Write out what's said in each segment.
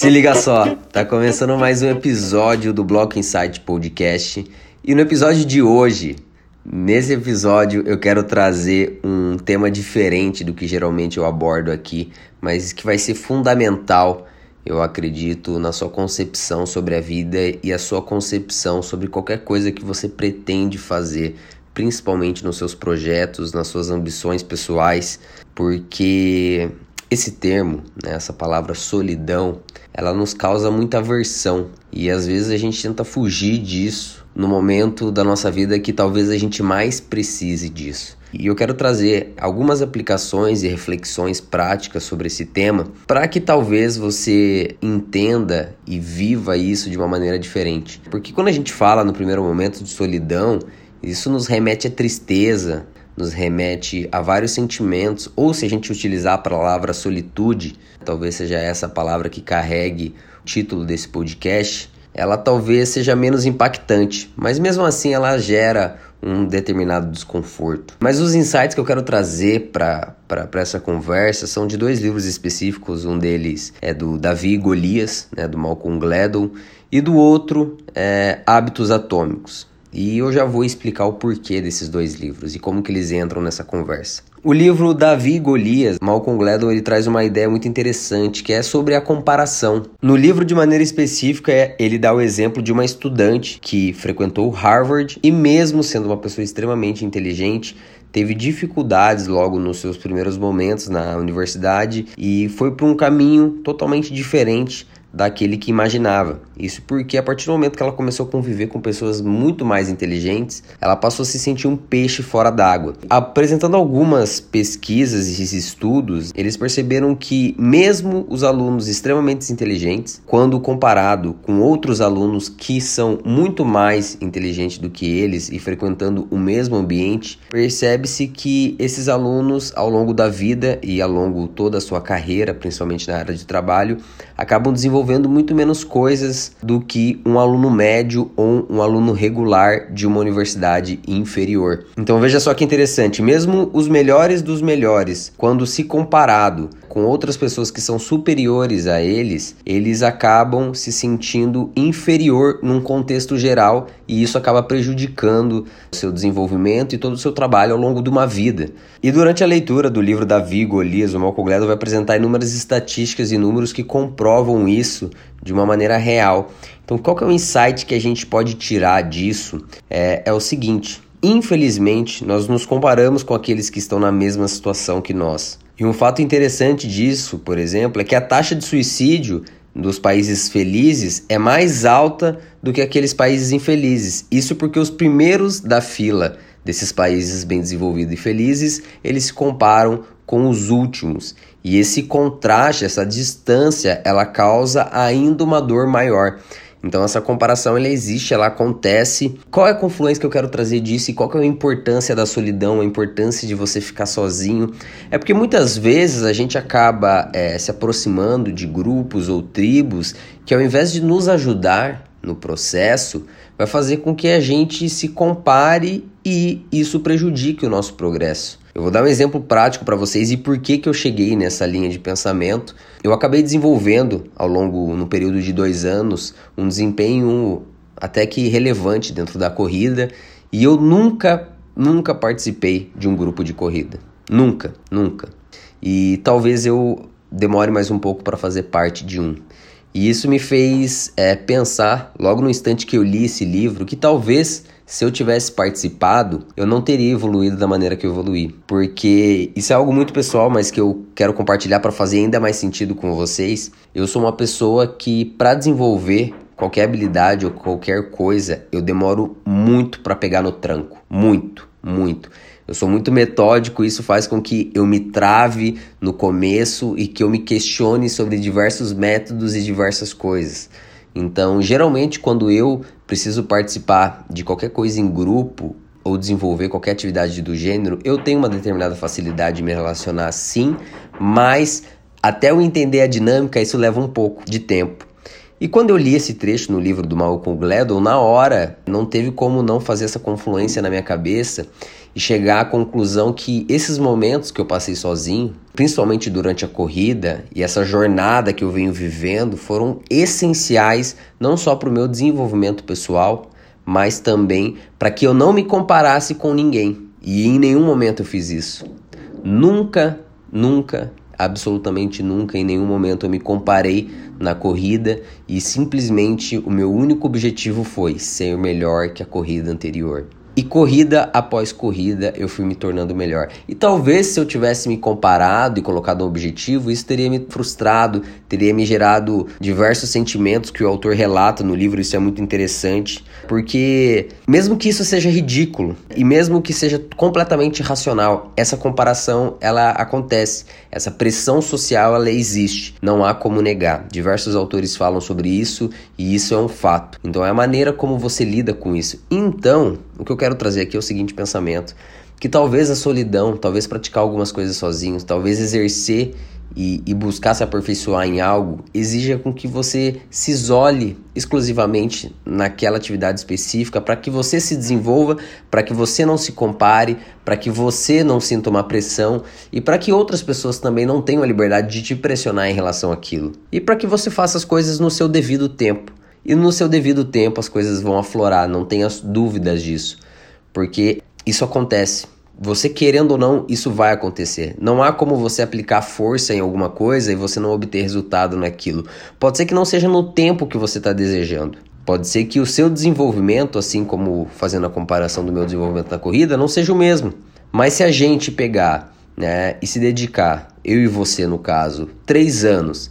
Se liga só, tá começando mais um episódio do Bloco Insight Podcast. E no episódio de hoje, nesse episódio, eu quero trazer um tema diferente do que geralmente eu abordo aqui, mas que vai ser fundamental, eu acredito, na sua concepção sobre a vida e a sua concepção sobre qualquer coisa que você pretende fazer, principalmente nos seus projetos, nas suas ambições pessoais, porque esse termo, né, essa palavra solidão, ela nos causa muita aversão e às vezes a gente tenta fugir disso no momento da nossa vida que talvez a gente mais precise disso. E eu quero trazer algumas aplicações e reflexões práticas sobre esse tema para que talvez você entenda e viva isso de uma maneira diferente. Porque quando a gente fala no primeiro momento de solidão, isso nos remete à tristeza, nos remete a vários sentimentos, ou se a gente utilizar a palavra solitude, talvez seja essa palavra que carregue o título desse podcast, ela talvez seja menos impactante, mas mesmo assim ela gera um determinado desconforto. Mas os insights que eu quero trazer para essa conversa são de dois livros específicos. Um deles é do Davi Golias, né, do Malcolm Gladwell, e do outro é Hábitos Atômicos. E eu já vou explicar o porquê desses dois livros e como que eles entram nessa conversa. O livro Davi e Golias, Malcolm Gladwell, ele traz uma ideia muito interessante, que é sobre a comparação. No livro, de maneira específica, ele dá o exemplo de uma estudante que frequentou Harvard e mesmo sendo uma pessoa extremamente inteligente, teve dificuldades logo nos seus primeiros momentos na universidade e foi por um caminho totalmente diferente daquele que imaginava. Isso porque a partir do momento que ela começou a conviver com pessoas muito mais inteligentes, ela passou a se sentir um peixe fora d'água. Apresentando algumas pesquisas e estudos, eles perceberam que mesmo os alunos extremamente inteligentes, quando comparado com outros alunos que são muito mais inteligentes do que eles e frequentando o mesmo ambiente, percebe-se que esses alunos ao longo da vida e ao longo toda a sua carreira, principalmente na área de trabalho, acabam desenvolvendo muito menos coisas do que um aluno médio ou um aluno regular de uma universidade inferior. Então veja só que interessante, mesmo os melhores dos melhores, quando se comparado com outras pessoas que são superiores a eles, eles acabam se sentindo inferior num contexto geral e isso acaba prejudicando seu desenvolvimento e todo o seu trabalho ao longo de uma vida. E durante a leitura do livro Davi Golias, o Malcolm Gladwell vai apresentar inúmeras estatísticas e números que comprovam isso de uma maneira real. Então, qual que é o insight que a gente pode tirar disso? É, é o seguinte: infelizmente, nós nos comparamos com aqueles que estão na mesma situação que nós. E um fato interessante disso, por exemplo, é que a taxa de suicídio dos países felizes é mais alta do que aqueles países infelizes. Isso porque os primeiros da fila desses países bem desenvolvidos e felizes, eles se comparam com os últimos. E esse contraste, essa distância, ela causa ainda uma dor maior. Então essa comparação ela existe, ela acontece. Qual é a confluência que eu quero trazer disso e qual é a importância da solidão, a importância de você ficar sozinho? É porque muitas vezes a gente acaba é, se aproximando de grupos ou tribos que ao invés de nos ajudar no processo, vai fazer com que a gente se compare e isso prejudique o nosso progresso. Eu vou dar um exemplo prático para vocês e por que, que eu cheguei nessa linha de pensamento. Eu acabei desenvolvendo ao longo, no período de dois anos, um desempenho até que relevante dentro da corrida e eu nunca, nunca participei de um grupo de corrida. Nunca, nunca. E talvez eu demore mais um pouco para fazer parte de um. E isso me fez é, pensar, logo no instante que eu li esse livro, que talvez se eu tivesse participado, eu não teria evoluído da maneira que eu evoluí. Porque isso é algo muito pessoal, mas que eu quero compartilhar para fazer ainda mais sentido com vocês. Eu sou uma pessoa que, para desenvolver qualquer habilidade ou qualquer coisa, eu demoro muito para pegar no tranco. Muito, muito. Eu sou muito metódico, isso faz com que eu me trave no começo e que eu me questione sobre diversos métodos e diversas coisas. Então, geralmente, quando eu preciso participar de qualquer coisa em grupo ou desenvolver qualquer atividade do gênero, eu tenho uma determinada facilidade de me relacionar sim, mas até eu entender a dinâmica, isso leva um pouco de tempo. E quando eu li esse trecho no livro do Malcolm Gladwell, na hora não teve como não fazer essa confluência na minha cabeça e chegar à conclusão que esses momentos que eu passei sozinho, principalmente durante a corrida e essa jornada que eu venho vivendo, foram essenciais não só para o meu desenvolvimento pessoal, mas também para que eu não me comparasse com ninguém. E em nenhum momento eu fiz isso. Nunca, nunca, absolutamente nunca, em nenhum momento eu me comparei na corrida e simplesmente o meu único objetivo foi ser melhor que a corrida anterior. E corrida após corrida eu fui me tornando melhor. E talvez se eu tivesse me comparado e colocado um objetivo, isso teria me frustrado, teria me gerado diversos sentimentos que o autor relata no livro, isso é muito interessante, porque mesmo que isso seja ridículo e mesmo que seja completamente irracional, essa comparação ela acontece, essa pressão social ela existe, não há como negar. Diversos autores falam sobre isso e isso é um fato. Então é a maneira como você lida com isso. Então, o que eu quero trazer aqui é o seguinte pensamento: que talvez a solidão, talvez praticar algumas coisas sozinhos, talvez exercer e, e, buscar se aperfeiçoar em algo exija com que você se isole exclusivamente naquela atividade específica para que você se desenvolva, para que você não se compare, para que você não sinta uma pressão e para que outras pessoas também não tenham a liberdade de te pressionar em relação àquilo. E para que você faça as coisas no seu devido tempo. E no seu devido tempo as coisas vão aflorar, não tenha dúvidas disso, porque isso acontece. Você querendo ou não, isso vai acontecer. Não há como você aplicar força em alguma coisa e você não obter resultado naquilo. Pode ser que não seja no tempo que você está desejando. Pode ser que o seu desenvolvimento, assim como fazendo a comparação do meu desenvolvimento na corrida, não seja o mesmo. Mas se a gente pegar né, e se dedicar, eu e você no caso, três anos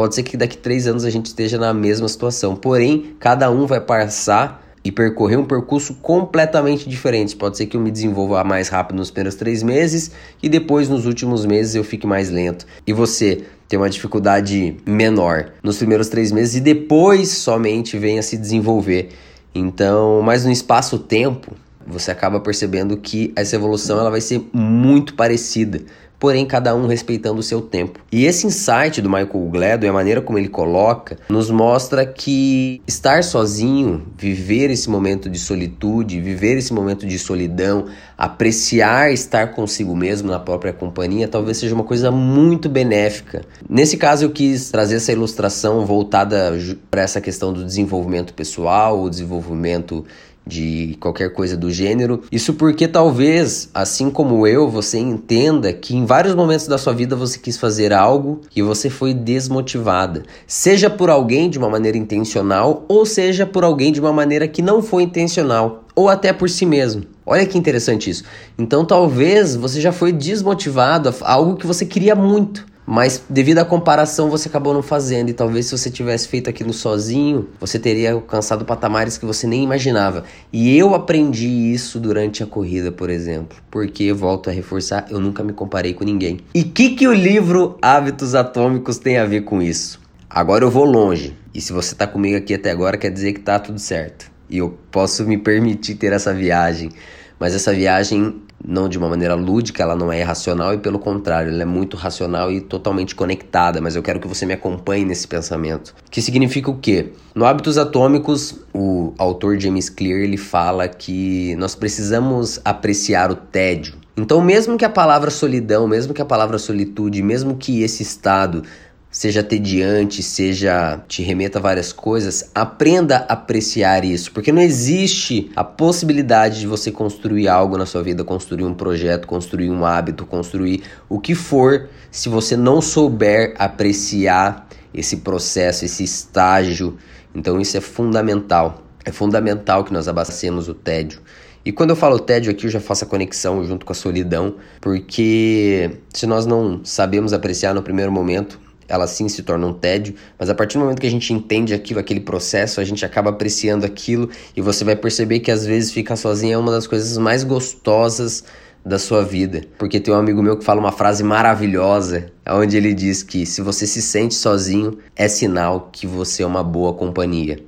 Pode ser que daqui três anos a gente esteja na mesma situação, porém, cada um vai passar e percorrer um percurso completamente diferente. Pode ser que eu me desenvolva mais rápido nos primeiros três meses e depois nos últimos meses eu fique mais lento. E você tem uma dificuldade menor nos primeiros três meses e depois somente venha se desenvolver. Então, mas no espaço-tempo, você acaba percebendo que essa evolução ela vai ser muito parecida porém cada um respeitando o seu tempo. E esse insight do Michael Gladwell e a maneira como ele coloca nos mostra que estar sozinho, viver esse momento de solitude, viver esse momento de solidão, apreciar estar consigo mesmo na própria companhia, talvez seja uma coisa muito benéfica. Nesse caso eu quis trazer essa ilustração voltada para essa questão do desenvolvimento pessoal, o desenvolvimento de qualquer coisa do gênero. Isso porque talvez, assim como eu, você entenda que em vários momentos da sua vida você quis fazer algo e você foi desmotivada, seja por alguém de uma maneira intencional ou seja por alguém de uma maneira que não foi intencional ou até por si mesmo. Olha que interessante isso. Então talvez você já foi desmotivado a algo que você queria muito. Mas devido à comparação você acabou não fazendo e talvez se você tivesse feito aquilo sozinho, você teria alcançado patamares que você nem imaginava. E eu aprendi isso durante a corrida, por exemplo, porque volto a reforçar, eu nunca me comparei com ninguém. E que que o livro Hábitos Atômicos tem a ver com isso? Agora eu vou longe. E se você tá comigo aqui até agora, quer dizer que tá tudo certo. E eu posso me permitir ter essa viagem. Mas essa viagem não de uma maneira lúdica, ela não é irracional e pelo contrário, ela é muito racional e totalmente conectada, mas eu quero que você me acompanhe nesse pensamento. Que significa o quê? No Hábitos Atômicos, o autor James Clear, ele fala que nós precisamos apreciar o tédio. Então, mesmo que a palavra solidão, mesmo que a palavra solitude, mesmo que esse estado seja tediante, seja te remeta a várias coisas, aprenda a apreciar isso, porque não existe a possibilidade de você construir algo na sua vida, construir um projeto, construir um hábito, construir o que for, se você não souber apreciar esse processo, esse estágio. Então isso é fundamental. É fundamental que nós abastecemos o tédio. E quando eu falo tédio aqui, eu já faço a conexão junto com a solidão, porque se nós não sabemos apreciar no primeiro momento, ela sim se torna um tédio, mas a partir do momento que a gente entende aquilo, aquele processo, a gente acaba apreciando aquilo e você vai perceber que às vezes ficar sozinho é uma das coisas mais gostosas da sua vida. Porque tem um amigo meu que fala uma frase maravilhosa, onde ele diz que se você se sente sozinho, é sinal que você é uma boa companhia.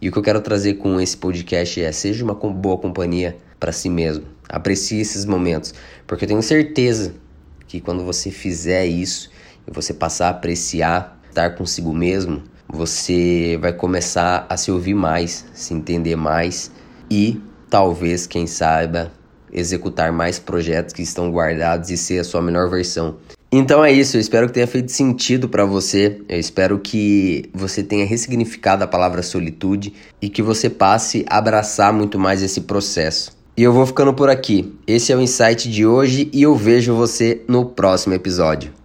E o que eu quero trazer com esse podcast é: seja uma boa companhia para si mesmo. Aprecie esses momentos, porque eu tenho certeza que quando você fizer isso, você passar a apreciar, estar consigo mesmo, você vai começar a se ouvir mais, se entender mais e talvez, quem saiba, executar mais projetos que estão guardados e ser a sua melhor versão. Então é isso, eu espero que tenha feito sentido para você. Eu espero que você tenha ressignificado a palavra solitude e que você passe a abraçar muito mais esse processo. E eu vou ficando por aqui. Esse é o insight de hoje e eu vejo você no próximo episódio.